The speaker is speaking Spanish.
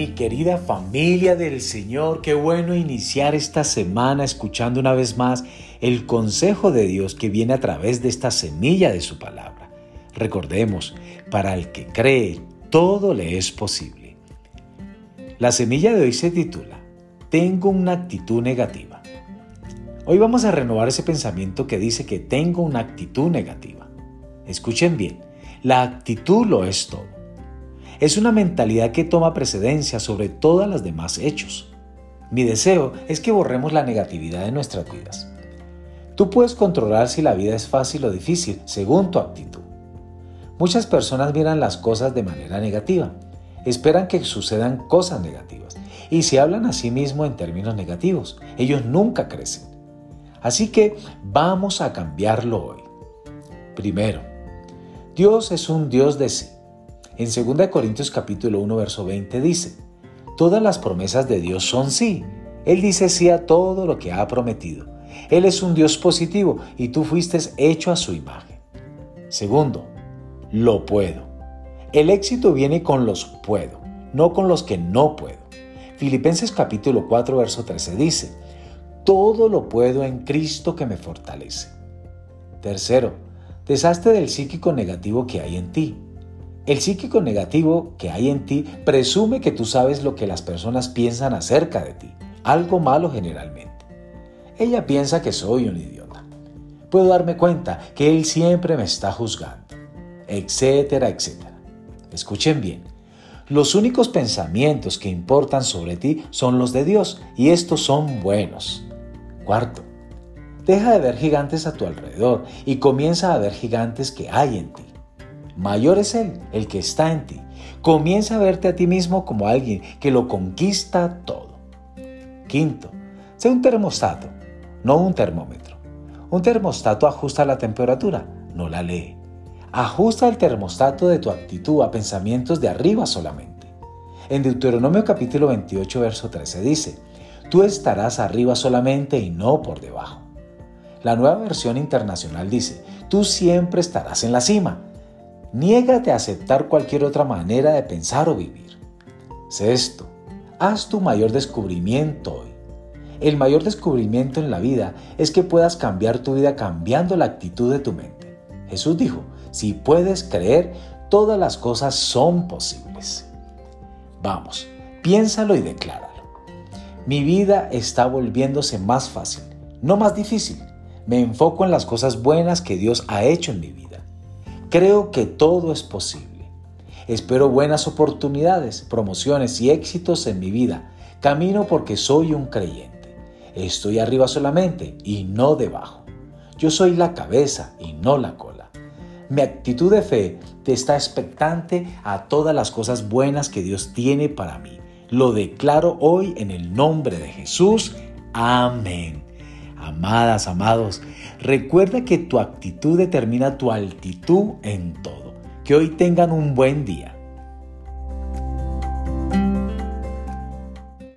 Mi querida familia del Señor, qué bueno iniciar esta semana escuchando una vez más el consejo de Dios que viene a través de esta semilla de su palabra. Recordemos, para el que cree, todo le es posible. La semilla de hoy se titula, Tengo una actitud negativa. Hoy vamos a renovar ese pensamiento que dice que tengo una actitud negativa. Escuchen bien, la actitud lo es todo. Es una mentalidad que toma precedencia sobre todas las demás hechos. Mi deseo es que borremos la negatividad de nuestras vidas. Tú puedes controlar si la vida es fácil o difícil según tu actitud. Muchas personas miran las cosas de manera negativa, esperan que sucedan cosas negativas y se hablan a sí mismos en términos negativos. Ellos nunca crecen. Así que vamos a cambiarlo hoy. Primero, Dios es un Dios de sí. En 2 Corintios capítulo 1 verso 20 dice, Todas las promesas de Dios son sí. Él dice sí a todo lo que ha prometido. Él es un Dios positivo y tú fuiste hecho a su imagen. Segundo, lo puedo. El éxito viene con los puedo, no con los que no puedo. Filipenses capítulo 4 verso 13 dice, todo lo puedo en Cristo que me fortalece. Tercero, deshazte del psíquico negativo que hay en ti. El psíquico negativo que hay en ti presume que tú sabes lo que las personas piensan acerca de ti, algo malo generalmente. Ella piensa que soy un idiota. Puedo darme cuenta que él siempre me está juzgando, etcétera, etcétera. Escuchen bien. Los únicos pensamientos que importan sobre ti son los de Dios y estos son buenos. Cuarto, deja de ver gigantes a tu alrededor y comienza a ver gigantes que hay en ti. Mayor es Él, el que está en ti. Comienza a verte a ti mismo como alguien que lo conquista todo. Quinto, sé un termostato, no un termómetro. Un termostato ajusta la temperatura, no la lee. Ajusta el termostato de tu actitud a pensamientos de arriba solamente. En Deuteronomio capítulo 28, verso 13 dice, Tú estarás arriba solamente y no por debajo. La nueva versión internacional dice, Tú siempre estarás en la cima Niégate a aceptar cualquier otra manera de pensar o vivir. Sexto, haz tu mayor descubrimiento hoy. El mayor descubrimiento en la vida es que puedas cambiar tu vida cambiando la actitud de tu mente. Jesús dijo, si puedes creer, todas las cosas son posibles. Vamos, piénsalo y decláralo. Mi vida está volviéndose más fácil, no más difícil. Me enfoco en las cosas buenas que Dios ha hecho en mi vida. Creo que todo es posible. Espero buenas oportunidades, promociones y éxitos en mi vida. Camino porque soy un creyente. Estoy arriba solamente y no debajo. Yo soy la cabeza y no la cola. Mi actitud de fe te está expectante a todas las cosas buenas que Dios tiene para mí. Lo declaro hoy en el nombre de Jesús. Amén. Amadas, amados, recuerda que tu actitud determina tu altitud en todo. Que hoy tengan un buen día.